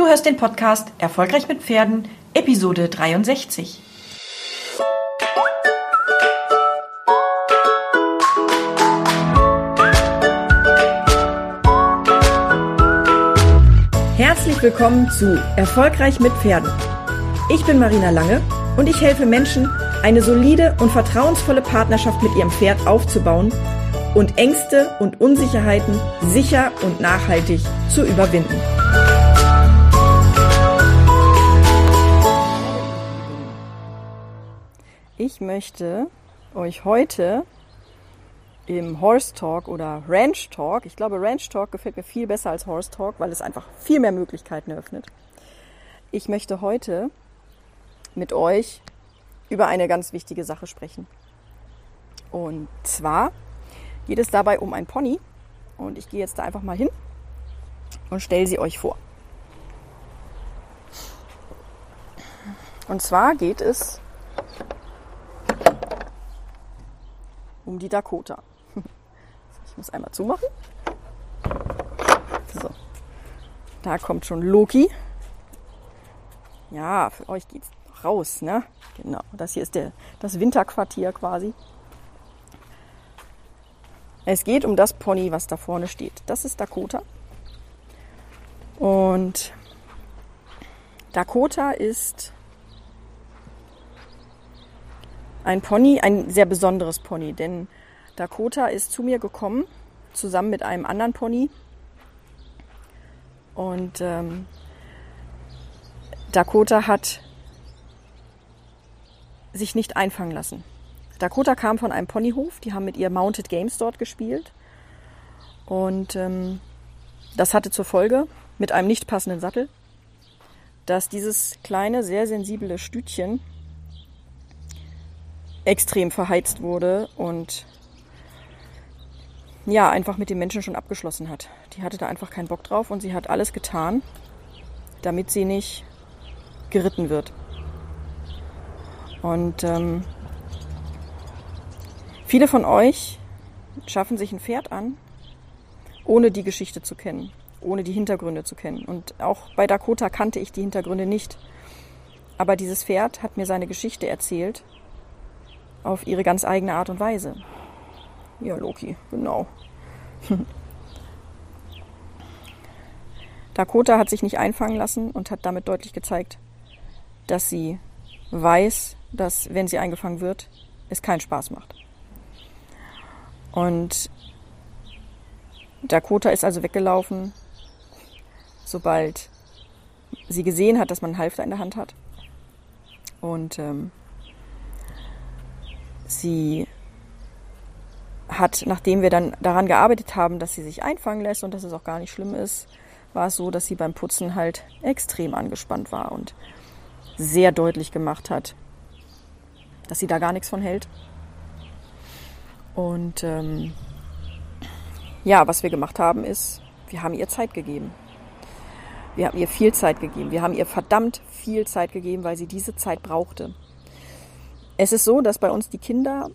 Du hörst den Podcast Erfolgreich mit Pferden, Episode 63. Herzlich willkommen zu Erfolgreich mit Pferden. Ich bin Marina Lange und ich helfe Menschen, eine solide und vertrauensvolle Partnerschaft mit ihrem Pferd aufzubauen und Ängste und Unsicherheiten sicher und nachhaltig zu überwinden. Ich möchte euch heute im Horse Talk oder Ranch Talk, ich glaube Ranch Talk gefällt mir viel besser als Horse Talk, weil es einfach viel mehr Möglichkeiten eröffnet. Ich möchte heute mit euch über eine ganz wichtige Sache sprechen. Und zwar geht es dabei um ein Pony und ich gehe jetzt da einfach mal hin und stelle sie euch vor. Und zwar geht es um die Dakota. Ich muss einmal zumachen. So. Da kommt schon Loki. Ja, für euch geht's raus, ne? Genau. Das hier ist der, das Winterquartier quasi. Es geht um das Pony, was da vorne steht. Das ist Dakota. Und Dakota ist ein Pony, ein sehr besonderes Pony, denn Dakota ist zu mir gekommen, zusammen mit einem anderen Pony. Und ähm, Dakota hat sich nicht einfangen lassen. Dakota kam von einem Ponyhof, die haben mit ihr Mounted Games dort gespielt. Und ähm, das hatte zur Folge, mit einem nicht passenden Sattel, dass dieses kleine, sehr sensible Stütchen extrem verheizt wurde und ja, einfach mit den Menschen schon abgeschlossen hat. Die hatte da einfach keinen Bock drauf und sie hat alles getan, damit sie nicht geritten wird. Und ähm, viele von euch schaffen sich ein Pferd an, ohne die Geschichte zu kennen, ohne die Hintergründe zu kennen. Und auch bei Dakota kannte ich die Hintergründe nicht. Aber dieses Pferd hat mir seine Geschichte erzählt auf ihre ganz eigene Art und Weise. Ja, Loki, genau. Dakota hat sich nicht einfangen lassen und hat damit deutlich gezeigt, dass sie weiß, dass wenn sie eingefangen wird, es keinen Spaß macht. Und Dakota ist also weggelaufen, sobald sie gesehen hat, dass man einen Halfter in der Hand hat. Und ähm, sie hat, nachdem wir dann daran gearbeitet haben, dass sie sich einfangen lässt und dass es auch gar nicht schlimm ist, war es so, dass sie beim Putzen halt extrem angespannt war und sehr deutlich gemacht hat, dass sie da gar nichts von hält. Und ähm, ja, was wir gemacht haben, ist, wir haben ihr Zeit gegeben. Wir haben ihr viel Zeit gegeben. Wir haben ihr verdammt viel Zeit gegeben, weil sie diese Zeit brauchte. Es ist so, dass bei uns die Kinder,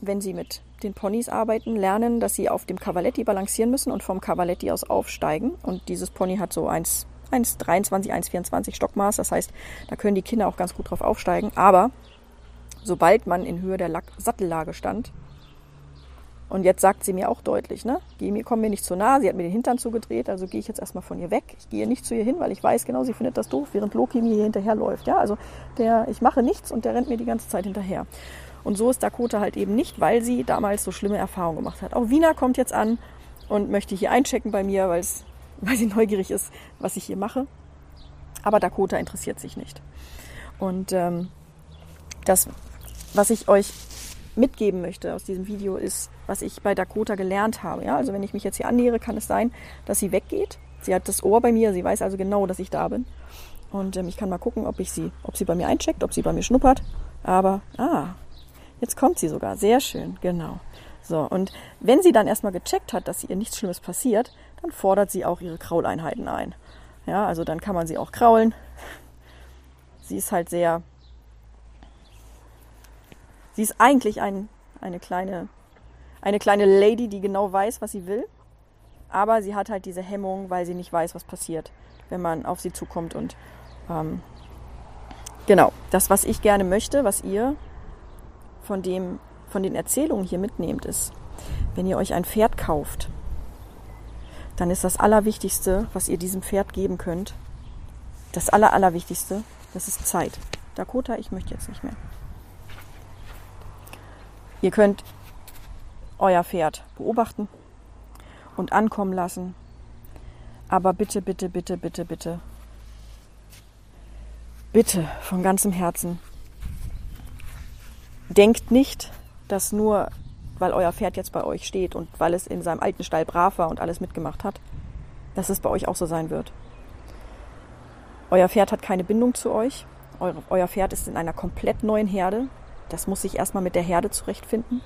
wenn sie mit den Ponys arbeiten, lernen, dass sie auf dem Cavaletti balancieren müssen und vom Cavaletti aus aufsteigen. Und dieses Pony hat so 1,23, 1,24 Stockmaß. Das heißt, da können die Kinder auch ganz gut drauf aufsteigen. Aber sobald man in Höhe der Sattellage stand, und jetzt sagt sie mir auch deutlich, ne? Geh mir, komm mir nicht zu nah. Sie hat mir den Hintern zugedreht, also gehe ich jetzt erstmal von ihr weg. Ich gehe nicht zu ihr hin, weil ich weiß genau, sie findet das doof, während Loki mir hier hinterherläuft. Ja, also der, ich mache nichts und der rennt mir die ganze Zeit hinterher. Und so ist Dakota halt eben nicht, weil sie damals so schlimme Erfahrungen gemacht hat. Auch Wiener kommt jetzt an und möchte hier einchecken bei mir, weil sie neugierig ist, was ich hier mache. Aber Dakota interessiert sich nicht. Und ähm, das, was ich euch mitgeben möchte aus diesem Video, ist, was ich bei Dakota gelernt habe. Ja? Also wenn ich mich jetzt hier annähere, kann es sein, dass sie weggeht. Sie hat das Ohr bei mir, sie weiß also genau, dass ich da bin. Und ähm, ich kann mal gucken, ob ich sie, ob sie bei mir eincheckt, ob sie bei mir schnuppert. Aber, ah, jetzt kommt sie sogar. Sehr schön, genau. So, und wenn sie dann erstmal gecheckt hat, dass ihr nichts Schlimmes passiert, dann fordert sie auch ihre Krauleinheiten ein. Ja, also dann kann man sie auch kraulen. Sie ist halt sehr. Sie ist eigentlich ein, eine kleine eine kleine Lady, die genau weiß, was sie will. Aber sie hat halt diese Hemmung, weil sie nicht weiß, was passiert, wenn man auf sie zukommt. Und ähm, genau, das, was ich gerne möchte, was ihr von, dem, von den Erzählungen hier mitnehmt, ist, wenn ihr euch ein Pferd kauft, dann ist das Allerwichtigste, was ihr diesem Pferd geben könnt, das Aller, Allerwichtigste, das ist Zeit. Dakota, ich möchte jetzt nicht mehr. Ihr könnt euer Pferd beobachten und ankommen lassen. Aber bitte, bitte, bitte, bitte, bitte, bitte von ganzem Herzen, denkt nicht, dass nur weil euer Pferd jetzt bei euch steht und weil es in seinem alten Stall brav war und alles mitgemacht hat, dass es bei euch auch so sein wird. Euer Pferd hat keine Bindung zu euch. Euer, Pferd ist in einer komplett neuen Herde. Das muss sich erstmal mit der Herde zurechtfinden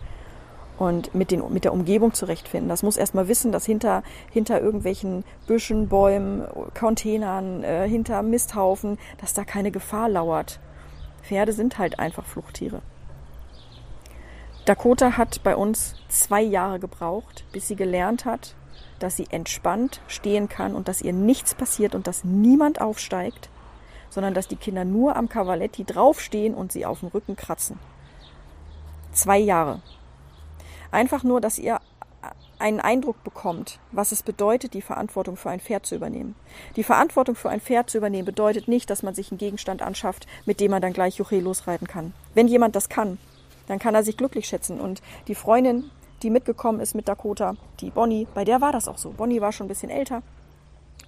und mit, den, mit der Umgebung zurechtfinden. Das muss erstmal wissen, dass hinter, hinter irgendwelchen Büschen, Bäumen, Containern, äh, hinter Misthaufen, dass da keine Gefahr lauert. Pferde sind halt einfach Fluchttiere. Dakota hat bei uns zwei Jahre gebraucht, bis sie gelernt hat, dass sie entspannt stehen kann und dass ihr nichts passiert und dass niemand aufsteigt, sondern dass die Kinder nur am Cavaletti draufstehen und sie auf dem Rücken kratzen. Zwei Jahre. Einfach nur, dass ihr einen Eindruck bekommt, was es bedeutet, die Verantwortung für ein Pferd zu übernehmen. Die Verantwortung für ein Pferd zu übernehmen bedeutet nicht, dass man sich einen Gegenstand anschafft, mit dem man dann gleich Juche losreiten kann. Wenn jemand das kann, dann kann er sich glücklich schätzen. Und die Freundin, die mitgekommen ist mit Dakota, die Bonnie, bei der war das auch so. Bonnie war schon ein bisschen älter.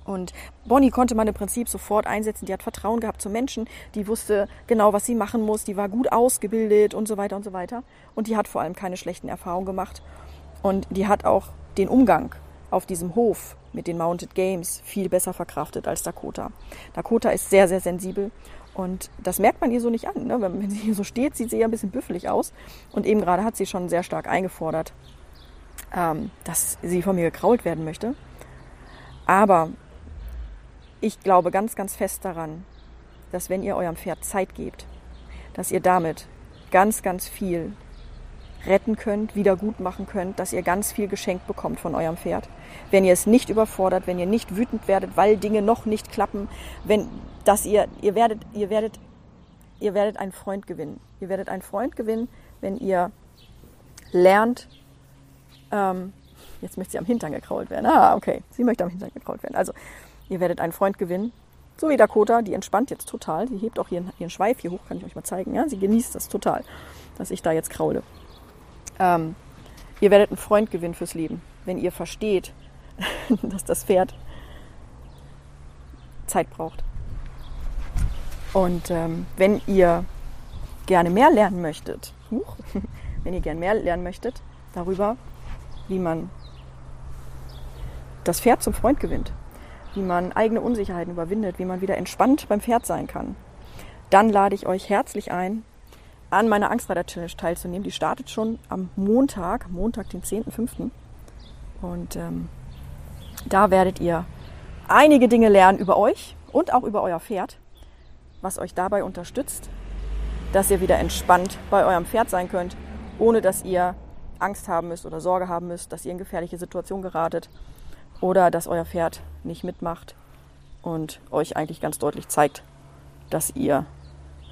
Und Bonnie konnte man im Prinzip sofort einsetzen. Die hat Vertrauen gehabt zu Menschen, die wusste genau, was sie machen muss, die war gut ausgebildet und so weiter und so weiter. Und die hat vor allem keine schlechten Erfahrungen gemacht. Und die hat auch den Umgang auf diesem Hof mit den Mounted Games viel besser verkraftet als Dakota. Dakota ist sehr, sehr sensibel und das merkt man ihr so nicht an. Ne? Wenn, sie hier so steht, sieht sie ja ein bisschen büffelig aus. Und eben gerade hat sie schon sehr stark eingefordert, ähm, dass sie von mir gekrault werden möchte. Aber ich glaube ganz, ganz fest daran, dass wenn ihr eurem Pferd Zeit gebt, dass ihr damit ganz, ganz viel retten könnt, wieder gut machen könnt, dass ihr ganz viel geschenkt bekommt von eurem Pferd. Wenn ihr es nicht überfordert, wenn ihr nicht wütend werdet, weil Dinge noch nicht klappen, wenn, dass ihr, ihr werdet, ihr werdet, ihr werdet einen Freund gewinnen. Ihr werdet einen Freund gewinnen, wenn ihr lernt, ähm, jetzt möchte sie am Hintern gekrault werden. Ah, okay, sie möchte am Hintern gekrault werden. Also, ihr werdet einen Freund gewinnen, so wie Dakota, die entspannt jetzt total. Sie hebt auch ihren, ihren Schweif hier hoch, kann ich euch mal zeigen. Ja? Sie genießt das total, dass ich da jetzt kraule. Ähm, ihr werdet einen Freund gewinnen fürs Leben, wenn ihr versteht, dass das Pferd Zeit braucht. Und ähm, wenn ihr gerne mehr lernen möchtet, huch, wenn ihr gerne mehr lernen möchtet darüber, wie man das Pferd zum Freund gewinnt, wie man eigene Unsicherheiten überwindet, wie man wieder entspannt beim Pferd sein kann, dann lade ich euch herzlich ein, an meiner Angstreiter-Challenge teilzunehmen. Die startet schon am Montag, Montag, den 10.05. Und ähm, da werdet ihr einige Dinge lernen über euch und auch über euer Pferd, was euch dabei unterstützt, dass ihr wieder entspannt bei eurem Pferd sein könnt, ohne dass ihr Angst haben müsst oder Sorge haben müsst, dass ihr in gefährliche Situationen geratet oder dass euer Pferd nicht mitmacht und euch eigentlich ganz deutlich zeigt, dass ihr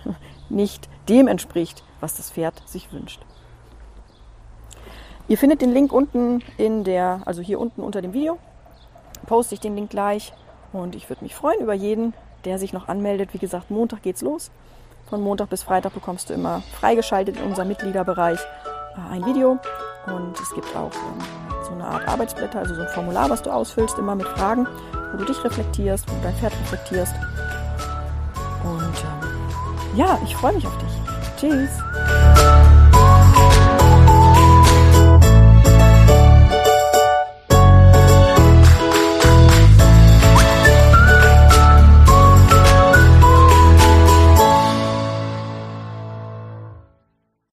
nicht dem entspricht, was das Pferd sich wünscht. Ihr findet den Link unten in der, also hier unten unter dem Video. Poste ich den Link gleich und ich würde mich freuen über jeden, der sich noch anmeldet. Wie gesagt, Montag geht's los. Von Montag bis Freitag bekommst du immer freigeschaltet in unserem Mitgliederbereich äh, ein Video und es gibt auch ähm, so eine Art Arbeitsblätter, also so ein Formular, was du ausfüllst, immer mit Fragen, wo du dich reflektierst, wo du dein Pferd reflektierst. Und ähm, ja, ich freue mich auf dich. Tschüss.